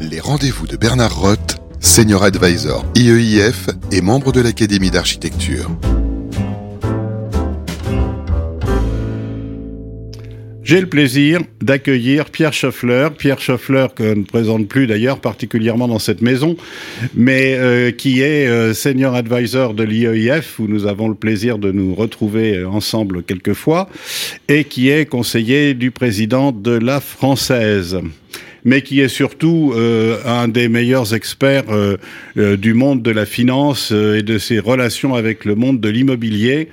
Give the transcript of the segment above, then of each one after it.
Les rendez-vous de Bernard Roth, Senior Advisor IEIF et membre de l'Académie d'architecture. J'ai le plaisir d'accueillir Pierre Schoeffler, Pierre Schoeffler que ne présente plus d'ailleurs particulièrement dans cette maison, mais euh, qui est euh, senior advisor de l'IEIF où nous avons le plaisir de nous retrouver ensemble quelquefois et qui est conseiller du président de la Française mais qui est surtout euh, un des meilleurs experts du monde de la finance et de ses relations avec le monde de l'immobilier.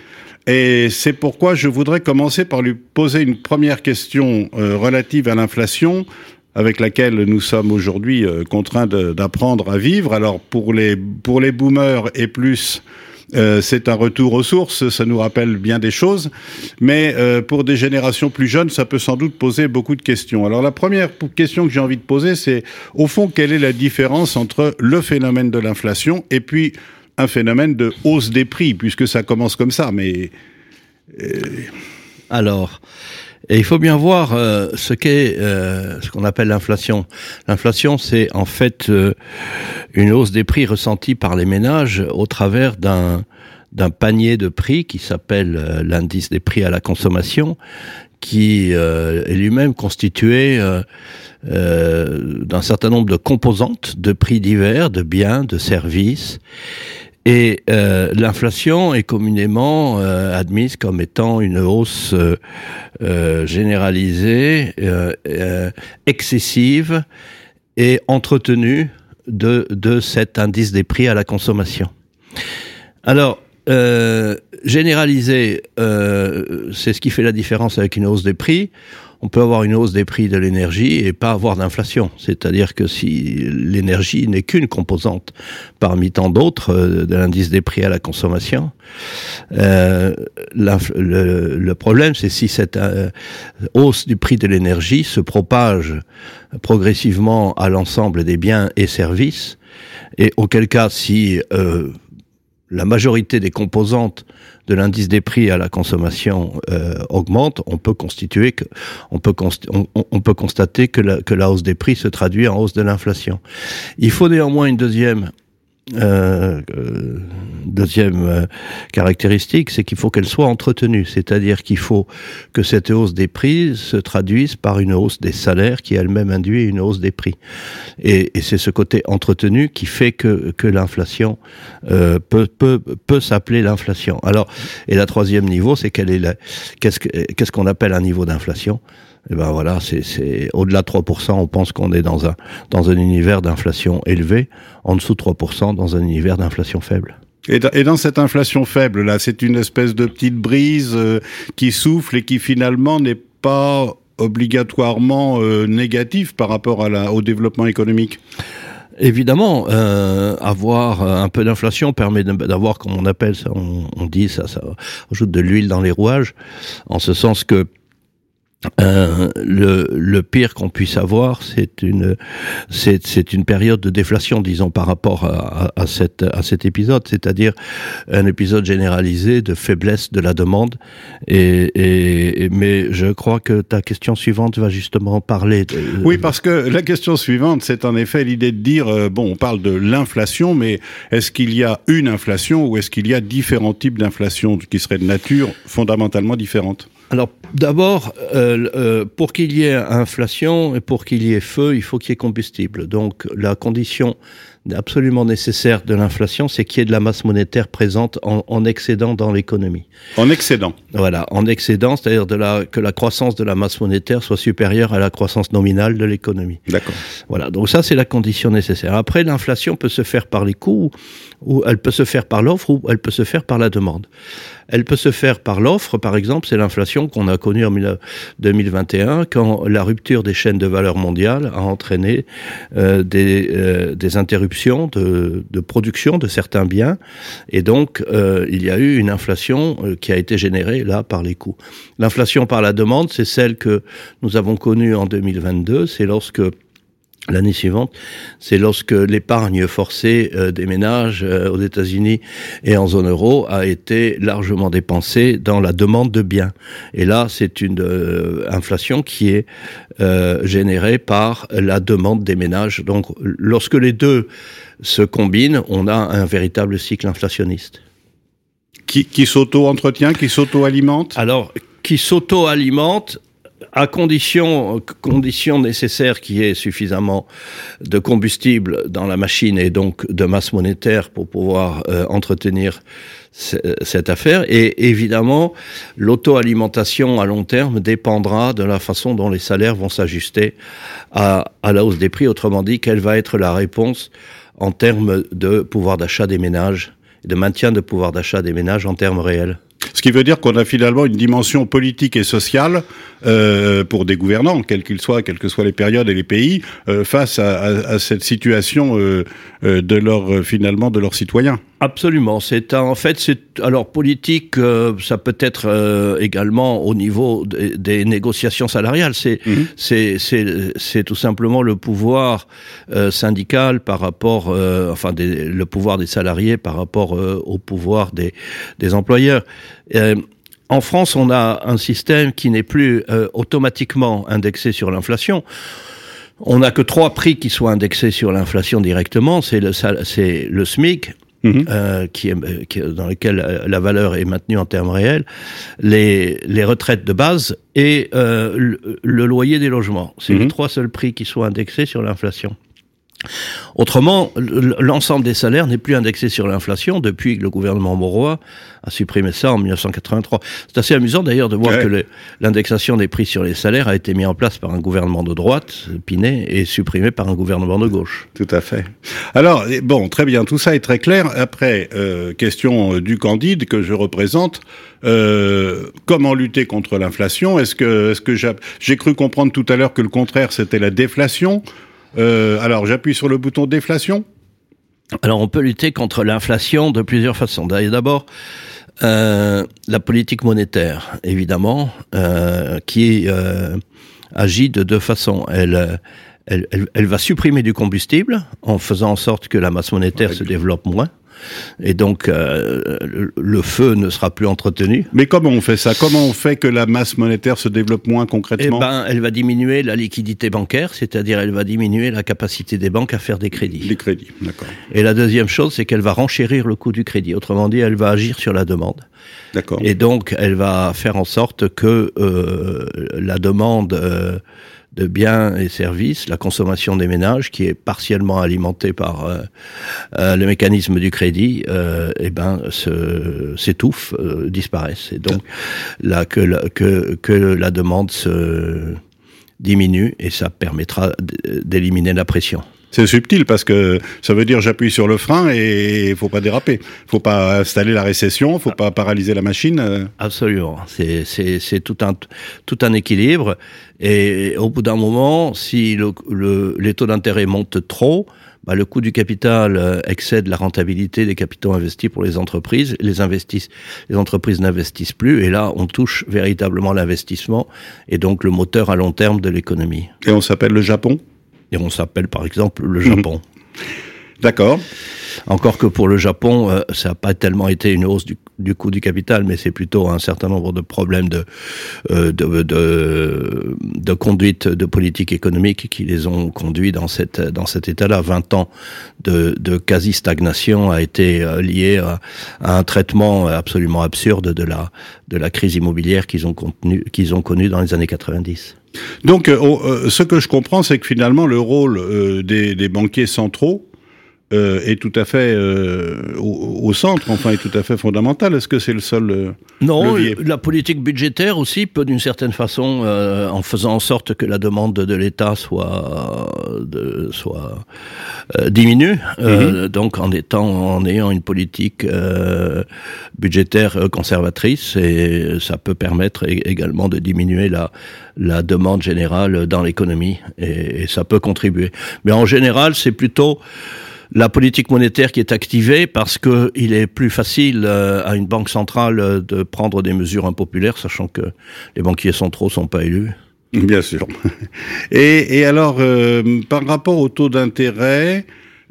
Et c'est pourquoi je voudrais commencer par lui poser une première question euh, relative à l'inflation avec laquelle nous sommes aujourd'hui euh, contraints d'apprendre à vivre. Alors pour les pour les boomers et plus euh, c'est un retour aux sources, ça nous rappelle bien des choses, mais pour des générations plus jeunes, ça peut sans doute poser beaucoup de questions. Alors la première question que j'ai envie de poser, c'est au fond, quelle est la différence entre le phénomène de l'inflation et puis un phénomène de hausse des prix, puisque ça commence comme ça, mais... Euh, Alors, il faut bien voir euh, ce qu'est euh, ce qu'on appelle l'inflation. L'inflation, c'est en fait une hausse des prix ressentie par les ménages au travers d'un panier de prix qui s'appelle l'indice des prix à la consommation, qui est lui-même constitué d'un certain nombre de composantes de prix divers, de biens, de services, et euh, l'inflation est communément euh, admise comme étant une hausse euh, généralisée, excessive et entretenue de, de cet indice des prix à la consommation. Alors, généraliser, c'est ce qui fait la différence avec une hausse des prix on peut avoir une hausse des prix de l'énergie et pas avoir d'inflation. C'est-à-dire que si l'énergie n'est qu'une composante parmi tant d'autres euh, de l'indice des prix à la consommation, euh, le, problème c'est si cette euh, hausse du prix de l'énergie se propage progressivement à l'ensemble des biens et services, et auquel cas si la majorité des composantes de l'indice des prix à la consommation euh, augmente, on peut constater que la hausse des prix se traduit en hausse de l'inflation. Il faut néanmoins une deuxième euh, euh, deuxième euh, caractéristique, c'est qu'il faut qu'elle soit entretenue, c'est-à-dire qu'il faut que cette hausse des prix se traduise par une hausse des salaires qui elle-même induit une hausse des prix. Et, c'est ce côté entretenu qui fait que, que l'inflation peut, peut, peut s'appeler l'inflation. Alors, et la troisième niveau, c'est qu'est-ce qu'on appelle un niveau d'inflation? Et eh ben voilà, c'est au-delà de 3%, on pense qu'on est dans un dans un univers d'inflation élevé, en dessous de 3% dans un univers d'inflation faible. Et dans, cette inflation faible là, c'est une espèce de petite brise euh, qui souffle et qui finalement n'est pas obligatoirement euh, négative par rapport à la, au développement économique. Évidemment, euh, avoir un peu d'inflation permet d'avoir, comme on appelle ça, on, on dit ça, ça ajoute de l'huile dans les rouages, en ce sens que euh, le, le, pire qu'on puisse avoir, c'est une, c'est, une période de déflation, disons, par rapport à, à, cette, à cet épisode, c'est-à-dire un épisode généralisé de faiblesse de la demande. Et, et, mais je crois que ta question suivante va justement parler. De... Oui, parce que la question suivante, c'est en effet l'idée de dire, euh, bon, on parle de l'inflation, mais est-ce qu'il y a une inflation ou est-ce qu'il y a différents types d'inflation qui seraient de nature fondamentalement différente? Alors d'abord, euh, euh, pour qu'il y ait inflation et pour qu'il y ait feu, il faut qu'il y ait combustible. Donc la condition absolument nécessaire de l'inflation, c'est qu'il y ait de la masse monétaire présente en, en excédent dans l'économie. En excédent. Voilà, en excédent, c'est-à-dire de la, que la croissance de la masse monétaire soit supérieure à la croissance nominale de l'économie. D'accord. Voilà, donc ça c'est la condition nécessaire. Après, l'inflation peut se faire par les coûts, ou elle peut se faire par l'offre, ou elle peut se faire par la demande. Elle peut se faire par l'offre, par exemple, c'est l'inflation qu'on a connue en 2021, quand la rupture des chaînes de valeur mondiale a entraîné euh, des, euh, des interruptions de, production de certains biens, et donc euh, il y a eu une inflation qui a été générée là par les coûts. L'inflation par la demande, c'est celle que nous avons connue en 2022, c'est lorsque l'année suivante, c'est lorsque l'épargne forcée euh, des ménages euh, aux États-Unis et en zone euro a été largement dépensée dans la demande de biens. Et là, c'est une euh, inflation qui est générée par la demande des ménages. Donc, lorsque les deux se combinent, on a un véritable cycle inflationniste. Qui, qui s'auto-entretient, qui s'auto-alimente? Alors, qui s'auto-alimente à condition, condition nécessaire qu'il y ait suffisamment de combustible dans la machine et donc de masse monétaire pour pouvoir euh, entretenir cette affaire. Et évidemment, l'auto-alimentation à long terme dépendra de la façon dont les salaires vont s'ajuster à, à la hausse des prix. Autrement dit, quelle va être la réponse en termes de pouvoir d'achat des ménages, de maintien de pouvoir d'achat des ménages en termes réels? Ce qui veut dire qu'on a finalement une dimension politique et sociale euh, pour des gouvernants, quels qu'ils soient, quelles que soient les périodes et les pays, euh, face à, cette situation euh de leur finalement de leurs citoyens. Absolument. C'est en fait, c'est alors politique. Euh, ça peut être euh, également au niveau des, des négociations salariales. C'est mm -hmm. c'est c'est c'est tout simplement le pouvoir euh, syndical par rapport, euh, enfin, des, le pouvoir des salariés par rapport euh, au pouvoir des des employeurs. en France, on a un système qui n'est plus automatiquement indexé sur l'inflation. On n'a que trois prix qui soient indexés sur l'inflation directement. C'est le, c'est le SMIC, Mmh. Euh, qui est, qui, dans lequel la valeur est maintenue en termes réels, les, les retraites de base et euh, le, le, loyer des logements. C'est mmh. les trois seuls prix qui soient indexés sur l'inflation. Autrement, l'ensemble des salaires n'est plus indexé sur l'inflation depuis que le gouvernement Mauroy a supprimé ça en 1983. C'est assez amusant d'ailleurs de voir ouais. que l'indexation des prix sur les salaires a été mise en place par un gouvernement de droite, Pinet, et supprimée par un gouvernement de gauche. Tout à fait. Alors, bon, très bien, tout ça est très clair. Après, euh, question du Candide que je représente. Euh, comment lutter contre l'inflation? Est-ce que, est-ce que j'ai cru comprendre tout à l'heure que le contraire c'était la déflation? Euh, alors, j'appuie sur le bouton déflation. Alors, on peut lutter contre l'inflation de plusieurs façons. D'abord, euh, la politique monétaire, évidemment, euh, qui agit de deux façons. Elle, elle, elle, elle, va supprimer du combustible en faisant en sorte que la masse monétaire ouais, se développe moins et donc euh, le feu ne sera plus entretenu. Mais comment on fait ça? Comment on fait que la masse monétaire se développe moins concrètement? Eh ben, elle va diminuer la liquidité bancaire, c'est-à-dire elle va diminuer la capacité des banques à faire des crédits. Les crédits, d'accord. Et la deuxième chose, c'est qu'elle va renchérir le coût du crédit. Autrement dit, elle va agir sur la demande. D'accord. Et donc, elle va faire en sorte que euh, la demande euh, de biens et services, la consommation des ménages, qui est partiellement alimentée par euh, euh, le mécanisme du crédit, euh, eh ben, s'étouffe, euh, disparaisse. Et donc, là, que la, que, que la demande se diminue et ça permettra d'éliminer la pression. C'est subtil parce que ça veut dire j'appuie sur le frein et il faut pas déraper. faut pas installer la récession, faut pas paralyser la machine. Absolument. C'est tout un, tout un équilibre. Et au bout d'un moment, si le, le, les taux d'intérêt montent trop, bah, le coût du capital excède la rentabilité des capitaux investis pour les entreprises. Les, investissent, les entreprises n'investissent plus et là, on touche véritablement l'investissement et donc le moteur à long terme de l'économie. Et on s'appelle le Japon? Et on s'appelle par exemple le Japon. Mmh. D'accord. Encore que pour le Japon, euh, ça n'a pas tellement été une hausse du, du coût du capital, mais c'est plutôt un certain nombre de problèmes de, euh, de, de, de, conduite de politique économique qui les ont conduits dans, cette, dans cet état-là. 20 ans de, de quasi-stagnation a été euh, lié à, à, un traitement absolument absurde de la, de la crise immobilière qu'ils ont, qu'ils ont connue dans les années 90. Donc, euh, ce que je comprends, c'est que finalement, le rôle euh, des, banquiers centraux euh, est tout à fait euh, au, au, centre, enfin, est tout à fait fondamental. Est-ce que c'est le seul euh, Non, levier? la politique budgétaire aussi peut, d'une certaine façon, en faisant en sorte que la demande de l'État soit, de, soit diminue, -hmm. donc en étant, en ayant une politique budgétaire conservatrice, et ça peut permettre également de diminuer la, la demande générale dans l'économie, et, et ça peut contribuer. Mais en général, c'est plutôt la politique monétaire qui est activée parce que il est plus facile euh, à une banque centrale de prendre des mesures impopulaires, sachant que les banquiers centraux sont pas élus. Bien sûr. Et, et alors, euh, par rapport au taux d'intérêt,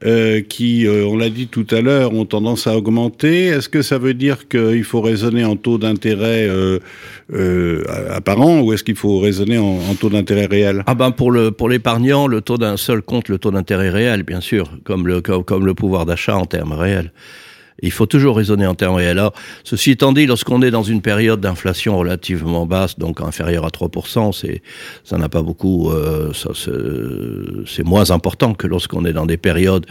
euh, qui, euh, on l'a dit tout à l'heure, ont tendance à augmenter. Est-ce que ça veut dire qu'il faut raisonner en taux d'intérêt euh, euh apparent ou est-ce qu'il faut raisonner en, taux d'intérêt réel? Ah ben pour le pour l'épargnant, le taux d'un seul compte le taux d'intérêt réel, bien sûr, comme le comme le pouvoir d'achat en termes réels. Il faut toujours raisonner en termes réels. Alors, ceci étant dit, lorsqu'on est dans une période d'inflation relativement basse, donc inférieure à 3%, c'est, ça n'a pas beaucoup, euh, ça, c'est moins important que lorsqu'on est dans des périodes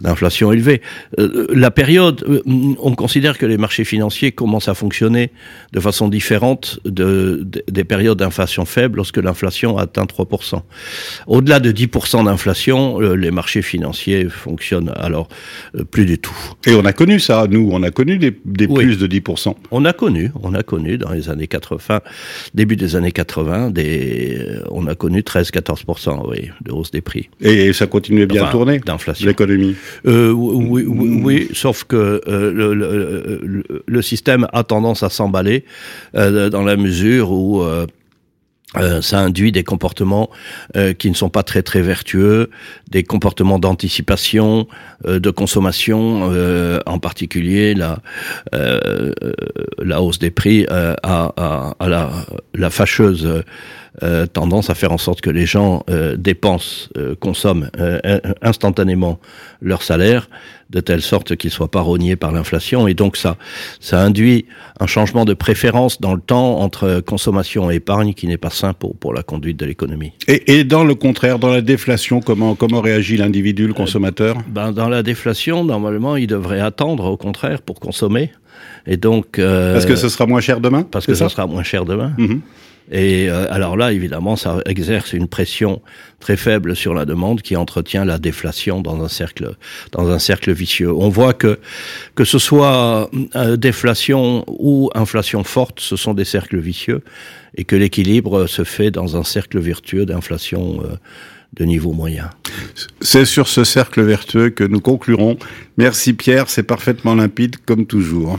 d'inflation élevée. Euh, la période, euh, on considère que les marchés financiers commencent à fonctionner de façon différente de, de des périodes d'inflation faible lorsque l'inflation atteint 3%. Au-delà de 10% d'inflation, les marchés financiers fonctionnent alors plus du tout. Et on a connu ça, nous, on a connu des, des Oui. plus de 10%. On a connu, on a connu dans les années 80, début des années 80, des, on a connu 13-14%, oui, de hausse des prix. Et ça continuait bien Enfin, à tourner, d'inflation. l'économie. Euh, oui, oui, oui, sauf que euh, le, le, le- le système a tendance à s'emballer euh, dans la mesure où euh, ça induit des comportements euh, qui ne sont pas très très vertueux, des comportements d'anticipation, euh, de consommation, euh, en particulier la euh, la hausse des prix euh, à, à, à la, la fâcheuse euh, tendance à faire en sorte que les gens euh, dépensent, euh, consomment in- instantanément leur salaire, de telle sorte qu'ils soient pas rognés par l'inflation. Et donc ça, ça induit un changement de préférence dans le temps entre consommation et épargne qui n'est pas sain pour, pour la conduite de l'économie. Et, et dans le contraire, dans la déflation, comment, comment réagit l'individu, le consommateur? Ben, dans la déflation, normalement, il devrait attendre, au contraire, pour consommer. Et donc, euh, Parce que ce sera moins cher demain parce que ça? sera moins cher demain. Mhm. Et euh, alors là, évidemment, ça exerce une pression très faible sur la demande qui entretient la déflation dans un cercle, dans un cercle vicieux. On voit que que ce soit euh, déflation ou inflation forte, ce sont des cercles vicieux, et que l'équilibre se fait dans un cercle vertueux d'inflation euh, de niveau moyen. C'est sur ce cercle vertueux que nous conclurons. Merci Pierre, c'est parfaitement limpide comme toujours.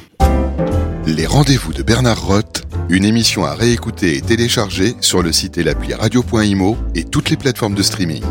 Les rendez-vous de Bernard Roth, une émission à réécouter et télécharger sur le site et l'appli radio.imo et toutes les plateformes de streaming.